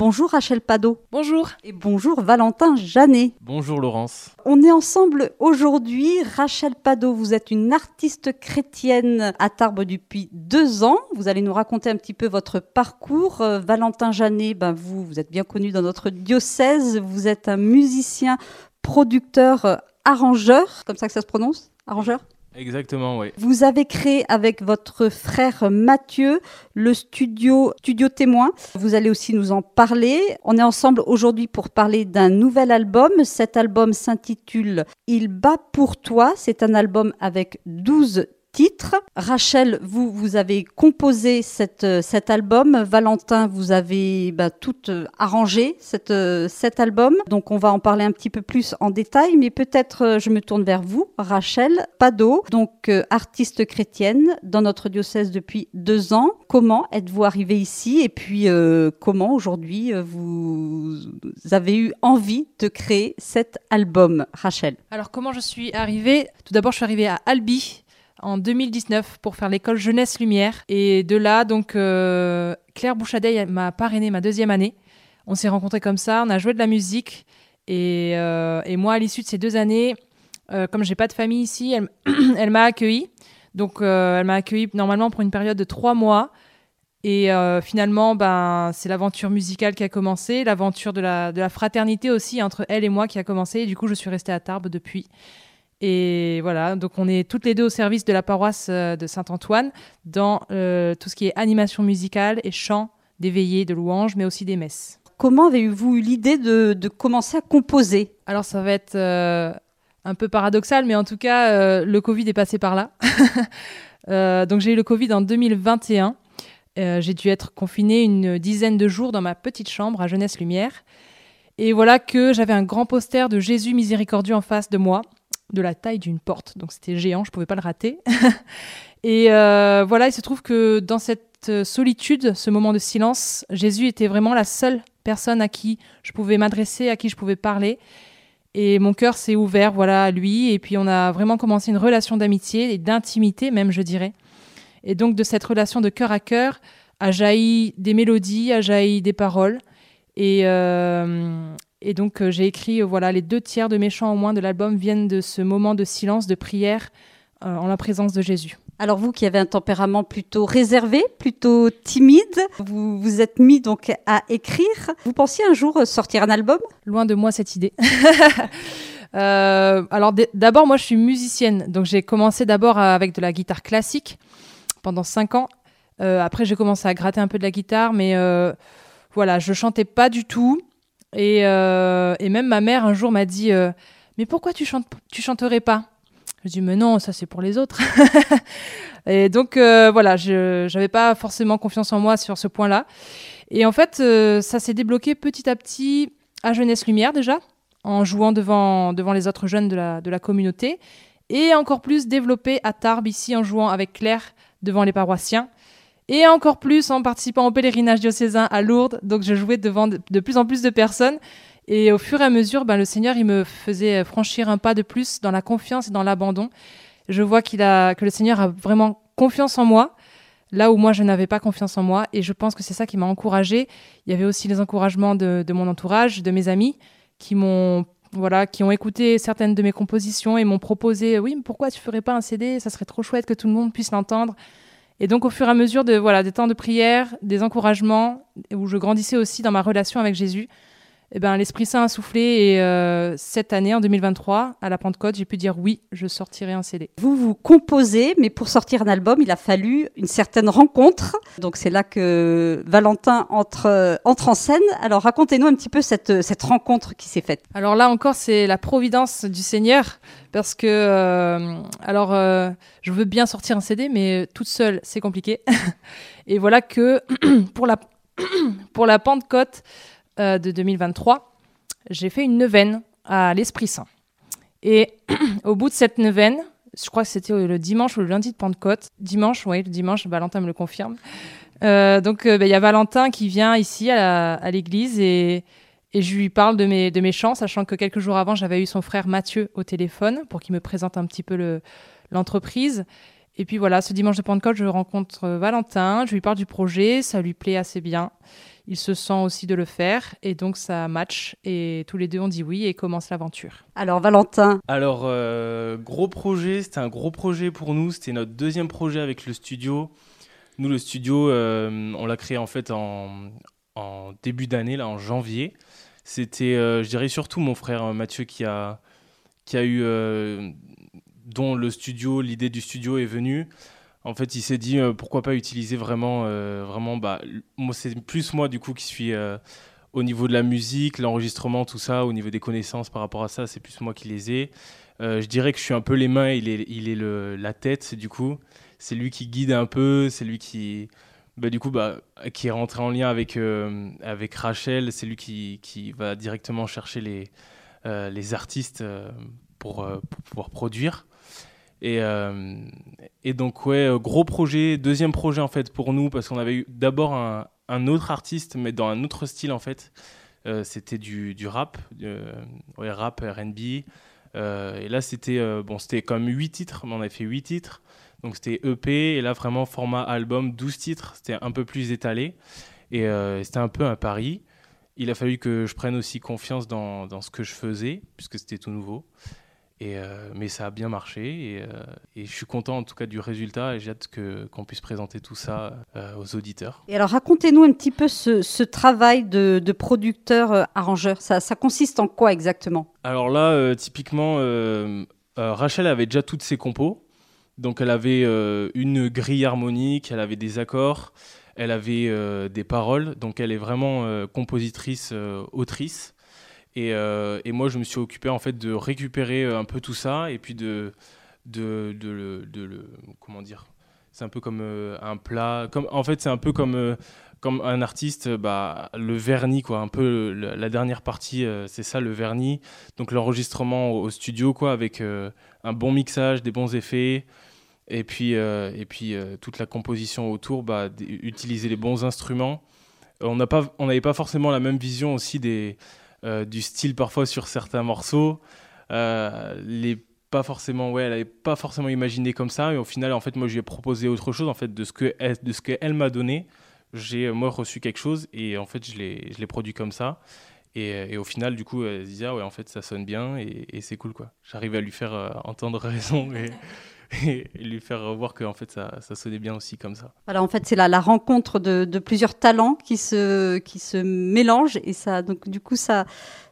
Bonjour Rachel Pado. Bonjour. Et bonjour Valentin Janet. Bonjour Laurence. On est ensemble aujourd'hui. Rachel Pado, vous êtes une artiste chrétienne à Tarbes depuis deux ans. Vous allez nous raconter un petit peu votre parcours. Euh, Valentin Janet, ben vous, vous êtes bien connu dans notre diocèse. Vous êtes un musicien, producteur, euh, arrangeur, comme ça que ça se prononce? Arrangeur? Exactement, oui. Vous avez créé avec votre frère Mathieu le studio Studio Témoin. Vous allez aussi nous en parler. On est ensemble aujourd'hui pour parler d'un nouvel album. Cet album s'intitule Il bat pour toi. C'est un album avec 12 titres. Rachel, vous, vous avez composé euh, cet album. Valentin, vous avez bah, tout euh, arrangé euh, cet album. Donc on va en parler un petit peu plus en détail, mais peut-être je me tourne vers vous, Rachel Pado, donc artiste chrétienne dans notre diocèse depuis deux ans. Comment êtes-vous arrivée ici et puis comment aujourd'hui vous avez eu envie de créer cet album, Rachel? Alors comment je suis arrivée? Tout d'abord, je suis arrivée à Albi en 2019 pour faire l'école Jeunesse Lumière. Et de là, donc, euh, Claire Bouchadet m'a parrainé ma deuxième année. On s'est rencontrés comme ça, on a joué de la musique. Et, euh, et moi, à l'issue de ces deux années, euh, comme j'ai pas de famille ici, elle, m'a accueilli. Donc, elle m'a accueilli normalement pour une période de trois mois. Et finalement, ben, c'est l'aventure musicale qui a commencé, l'aventure de la, de la fraternité aussi entre elle et moi qui a commencé. Et du coup, je suis restée à Tarbes depuis. Et voilà, donc on est toutes les deux au service de la paroisse euh, de Saint-Antoine dans euh, tout ce qui est animation musicale et chant, des veillées, de louanges, mais aussi des messes. Comment avez-vous eu l'idée de, commencer à composer? Alors ça va être euh, un peu paradoxal, mais en tout cas, le Covid est passé par là. donc j'ai eu le Covid en 2021. j'ai dû être confinée une dizaine de jours dans ma petite chambre à Jeunesse Lumière. Et voilà que j'avais un grand poster de Jésus miséricordieux en face de moi de la taille d'une porte. Donc c'était géant, je ne pouvais pas le rater. et euh, voilà, il se trouve que dans cette solitude, ce moment de silence, Jésus était vraiment la seule personne à qui je pouvais m'adresser, à qui je pouvais parler. Et mon cœur s'est ouvert voilà, à lui. Et puis on a vraiment commencé une relation d'amitié et d'intimité même, je dirais. Et donc de cette relation de cœur à cœur a jailli des mélodies, a jailli des paroles. Et, euh, et donc euh, j'ai écrit, euh, voilà, les deux tiers de mes chants au moins de l'album viennent de ce moment de silence, de prière euh, en la présence de Jésus. Alors vous qui avez un tempérament plutôt réservé, plutôt timide, vous vous êtes mis donc à écrire. Vous pensiez un jour sortir un album? Loin de moi cette idée. alors d'abord moi je suis musicienne, donc j'ai commencé d'abord avec de la guitare classique pendant cinq ans. après j'ai commencé à gratter un peu de la guitare, mais voilà je chantais pas du tout. Euh, et, même ma mère un jour m'a dit euh, Mais pourquoi tu, chantes, tu chanterais pas? Je dis Mais non, ça c'est pour les autres. et donc euh, voilà, je n'avais pas forcément confiance en moi sur ce point-là. Et en fait, ça s'est débloqué petit à petit à Jeunesse Lumière déjà, en jouant devant, devant les autres jeunes de la, de la communauté. Et encore plus développé à Tarbes, ici, en jouant avec Claire devant les paroissiens et encore plus en participant au pèlerinage diocésain à Lourdes. Donc je jouais devant de, plus en plus de personnes. Et au fur et à mesure, ben, le Seigneur, il me faisait franchir un pas de plus dans la confiance et dans l'abandon. Je vois qu'il a, que le Seigneur a vraiment confiance en moi, là où moi, je n'avais pas confiance en moi. Et je pense que c'est ça qui m'a encouragée. Il y avait aussi les encouragements de, de mon entourage, de mes amis, qui m'ont voilà, qui ont écouté certaines de mes compositions et m'ont proposé, oui, mais pourquoi tu ferais pas un CD Ça serait trop chouette que tout le monde puisse l'entendre. Et donc, au fur et à mesure de, voilà, des temps de prière, des encouragements, où je grandissais aussi dans ma relation avec Jésus, eh ben, l'Esprit Saint a soufflé et euh, cette année, en 2023, à la Pentecôte, j'ai pu dire oui, je sortirai un CD. Vous vous composez, mais pour sortir un album, il a fallu une certaine rencontre. Donc c'est là que Valentin entre, euh, entre en scène. Alors racontez-nous un petit peu cette, cette rencontre qui s'est faite. Alors là encore, c'est la providence du Seigneur, parce que, euh, alors, je veux bien sortir un CD, mais toute seule, c'est compliqué. et voilà que pour la, pour la Pentecôte, euh, de 2023, j'ai fait une neuvaine à l'Esprit Saint. Et au bout de cette neuvaine, je crois que c'était le dimanche ou le lundi de Pentecôte. Dimanche, oui, le dimanche, Valentin me le confirme. Euh, donc, euh, bah, il y a Valentin qui vient ici à l'église et, je lui parle de mes, de mes chants, sachant que quelques jours avant, j'avais eu son frère Mathieu au téléphone pour qu'il me présente un petit peu l'entreprise. Et puis voilà, ce dimanche de Pentecôte, je rencontre Valentin, je lui parle du projet, ça lui plaît assez bien il se sent aussi de le faire et donc ça match et tous les deux ont dit oui et commence l'aventure. Alors Valentin Alors euh, gros projet, c'était un gros projet pour nous, c'était notre deuxième projet avec le studio. Nous le studio, euh, on l'a créé en fait en, en début d'année, là en janvier. C'était, euh, je dirais surtout mon frère Mathieu qui a, qui a eu, dont le studio, l'idée du studio est venue. En fait, il s'est dit euh, pourquoi pas utiliser vraiment, euh, vraiment. Bah, c'est plus moi du coup qui suis euh, au niveau de la musique, l'enregistrement, tout ça, au niveau des connaissances par rapport à ça, c'est plus moi qui les ai. je dirais que je suis un peu les mains, il est, il est le, la tête du coup. C'est lui qui guide un peu, c'est lui qui, bah, du coup, bah, qui est rentré en lien avec avec Rachel. C'est lui qui, qui, va directement chercher les les artistes pour, pour pouvoir produire. Et, euh, et donc, ouais, euh, gros projet, deuxième projet en fait pour nous, parce qu'on avait eu d'abord un, autre artiste, mais dans un autre style en fait. Euh, c'était du, rap, ouais, rap, RB. et là, c'était bon, c'était comme 8 titres, mais on avait fait 8 titres. Donc, c'était EP, et là, vraiment, format album, 12 titres. C'était un peu plus étalé. Et c'était un peu un pari. Il a fallu que je prenne aussi confiance dans ce que je faisais, puisque c'était tout nouveau. Euh, mais ça a bien marché euh, et, je suis content en tout cas du résultat et j'ai hâte que, qu'on puisse présenter tout ça euh, aux auditeurs. Et alors racontez-nous un petit peu ce, travail de, producteur-arrangeur. Ça, ça, consiste en quoi exactement? Alors là, typiquement, Rachel avait déjà toutes ses compos. Donc elle avait une grille harmonique, elle avait des accords, elle avait des paroles. Donc elle est vraiment compositrice, Euh, et, moi, je me suis occupé en fait de récupérer euh, un peu tout ça et puis de, de, de, le, comment dire C'est un peu comme euh, un plat. En fait, c'est un peu comme, comme un artiste, bah, le vernis, quoi. Un peu la dernière partie, c'est ça, le vernis. Donc l'enregistrement au, studio, quoi, avec un bon mixage, des bons effets. Et puis, et puis toute la composition autour, bah, utiliser les bons instruments. On n'avait pas forcément la même vision aussi des, du style parfois sur certains morceaux. Euh, les pas forcément ouais elle avait pas forcément imaginé comme ça et au final en fait moi je lui ai proposé autre chose en fait de ce que elle, de ce qu'elle m'a donné. J'ai euh, moi reçu quelque chose et en fait je l'ai je l'ai produit comme ça. Et, et, au final du coup elle se disait ah ouais en fait ça sonne bien et, c'est cool quoi. J'arrive à lui faire entendre raison et, lui faire voir que en fait ça, ça, sonnait bien aussi comme ça. Voilà, en fait c'est la, la rencontre de, de, plusieurs talents qui se, qui se mélangent et ça donc du coup ça,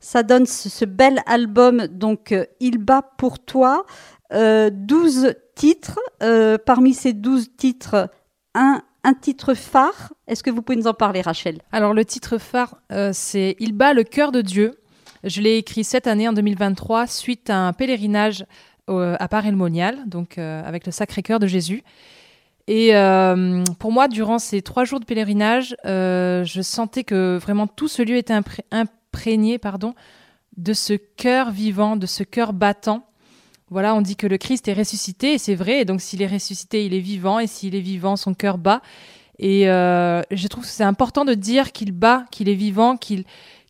ça donne ce, bel album donc euh, Il bat pour toi, euh, 12 titres, euh, parmi ces 12 titres un un titre phare. Est-ce que vous pouvez nous en parler, Rachel? Alors, le titre phare, euh, c'est Il bat le cœur de Dieu. Je l'ai écrit cette année, en 2023, suite à un pèlerinage à Paris-le-Monial, donc euh, avec le Sacré-Cœur de Jésus. Et euh, pour moi, durant ces trois jours de pèlerinage, euh, je sentais que vraiment tout ce lieu était imprégné pardon, de ce cœur vivant, de ce cœur battant. Voilà, on dit que le Christ est ressuscité, et c'est vrai. Et donc, s'il est ressuscité, il est vivant, et s'il est vivant, son cœur bat. Et je trouve que c'est important de dire qu'il bat, qu'il est vivant, qu'il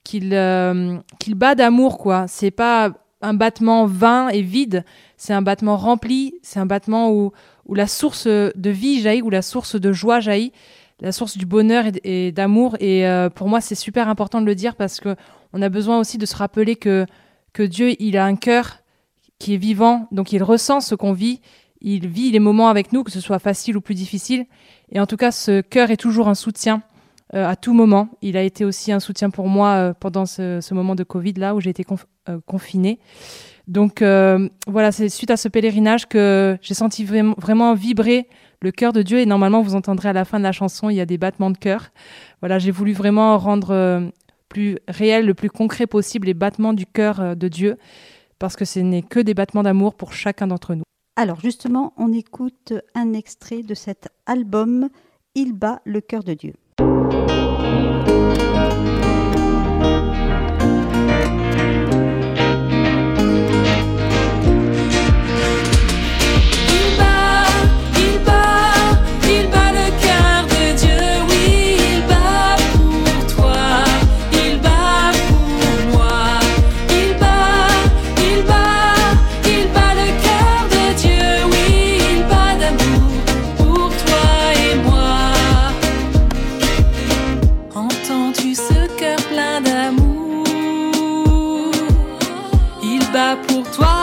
bat d'amour, quoi. C'est pas un battement vain et vide, c'est un battement rempli, c'est un battement où, où la source de vie jaillit, où la source de joie jaillit, la source du bonheur et, d'amour. Et euh, pour moi, c'est super important de le dire parce que on a besoin aussi de se rappeler que, que Dieu, il a un cœur qui est vivant, donc il ressent ce qu'on vit, il vit les moments avec nous, que ce soit facile ou plus difficile. Et en tout cas, ce cœur est toujours un soutien à tout moment. Il a été aussi un soutien pour moi euh, pendant ce, moment de Covid là où j'ai été euh, confinée. Donc voilà, c'est suite à ce pèlerinage que j'ai senti vraiment vibrer le cœur de Dieu et normalement vous entendrez à la fin de la chanson il y a des battements de cœur. Voilà, j'ai voulu vraiment rendre plus réel, le plus concret possible les battements du cœur de Dieu parce que ce n'est que des battements d'amour pour chacun d'entre nous. Alors justement, on écoute un extrait de cet album Il bat le cœur de Dieu. Pour toi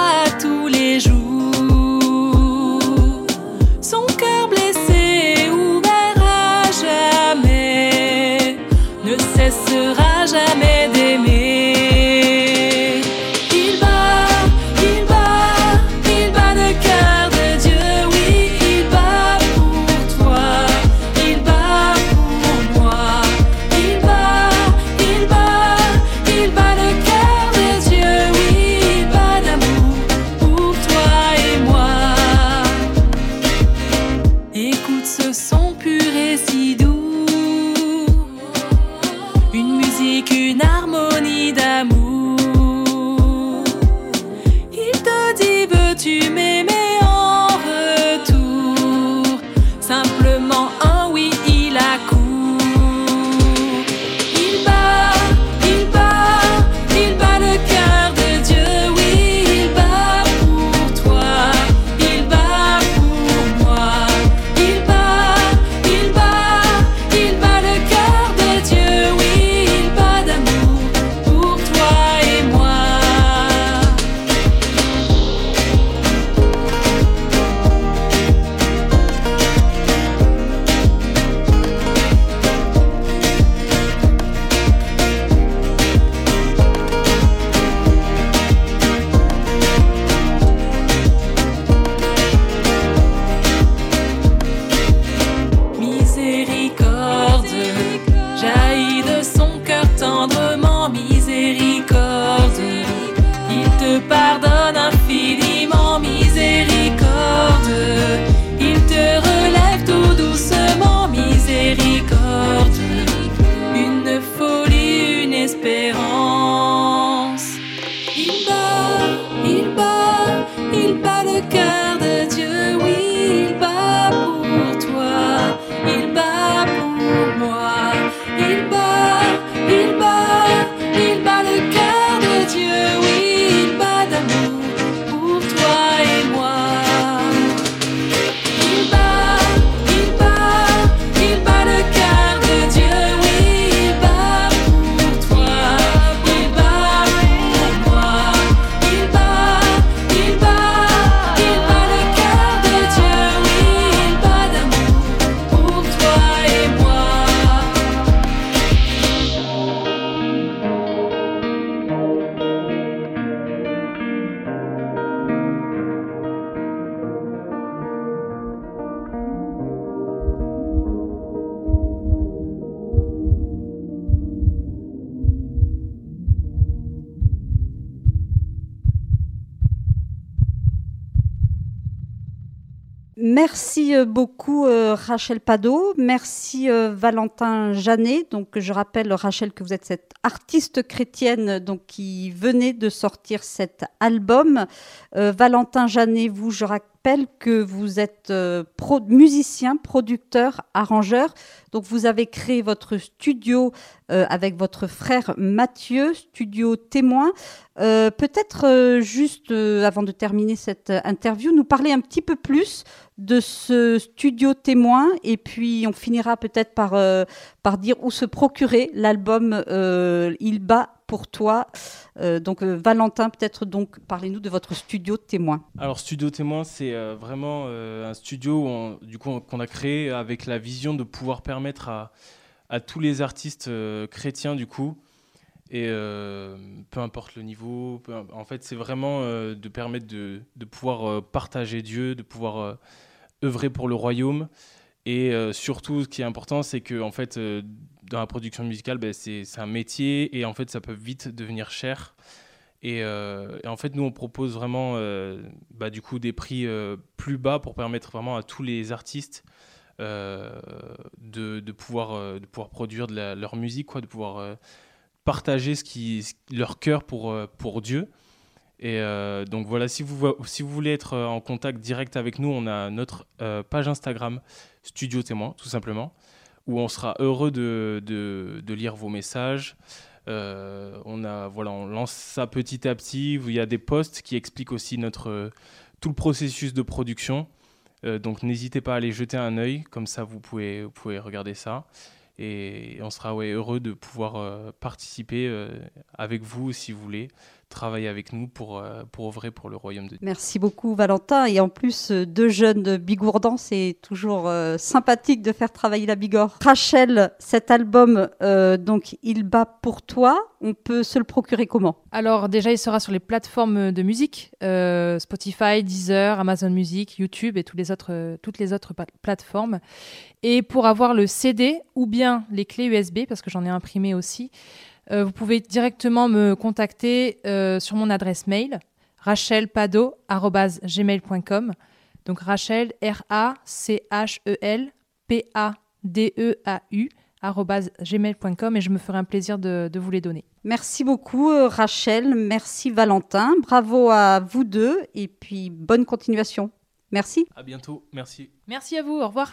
Merci euh, beaucoup euh, Rachel Pado, merci euh, Valentin Janet. Donc je rappelle Rachel que vous êtes cette artiste chrétienne donc qui venait de sortir cet album. Valentin Janet, vous je rappelle que vous êtes euh, musicien, producteur, arrangeur. Donc vous avez créé votre studio euh, avec votre frère Mathieu, studio témoin. Euh, Peut-être juste avant de terminer cette interview, nous parler un petit peu plus de ce studio témoin et puis on finira peut-être par, par dire où se procurer l'album Il bat pour toi. Euh, donc euh, Valentin, peut-être donc parlez-nous de votre studio témoin. Alors Studio Témoin, c'est euh, vraiment un studio on- du coup, on- qu'on a créé avec la vision de pouvoir permettre à, tous les artistes chrétiens du coup, et peu importe le niveau, en fait c'est vraiment de permettre de, de pouvoir partager Dieu, de pouvoir œuvrer pour le royaume, et surtout ce qui est important c'est que en fait dans la production musicale, ben, c'est un métier et en fait ça peut vite devenir cher. Et, euh, en fait, nous, on propose vraiment euh, bah, du coup des prix euh, plus bas pour permettre vraiment à tous les artistes de, pouvoir, produire de leur musique, de pouvoir partager leur cœur pour, Dieu. Et donc voilà, si vous, voulez être en contact direct avec nous, on a notre page Instagram Studio Témoin, tout simplement, où on sera heureux de, de, lire vos messages. Euh, on, a, voilà, on lance ça petit à petit. Il y a des posts qui expliquent aussi notre, tout le processus de production. Euh, donc n'hésitez pas à aller jeter un œil, comme ça vous pouvez, vous pouvez regarder ça. Et on sera ouais, heureux de pouvoir euh, participer avec vous si vous voulez, travailler avec nous pour, euh, pour œuvrer pour le royaume de Dieu. Merci beaucoup Valentin. Et en plus, euh, deux jeunes bigourdans, c'est toujours euh, sympathique de faire travailler la bigorre. Rachel, cet album, euh, donc Il bat pour toi, on peut se le procurer comment? Alors déjà, il sera sur les plateformes de musique, euh, Spotify, Deezer, Amazon Music, YouTube et toutes les autres, toutes les autres plateformes. Et pour avoir le CD ou bien les clés USB, parce que j'en ai imprimé aussi, euh, vous pouvez directement me contacter euh, sur mon adresse mail rachelpado@gmail.com. Donc Rachel R A C H E L P A D E A U arobase gmail.com et je me ferai un plaisir de- de vous les donner. Merci beaucoup euh, Rachel, merci Valentin, bravo à vous deux et puis bonne continuation. Merci. À bientôt. Merci. Merci à vous, au revoir.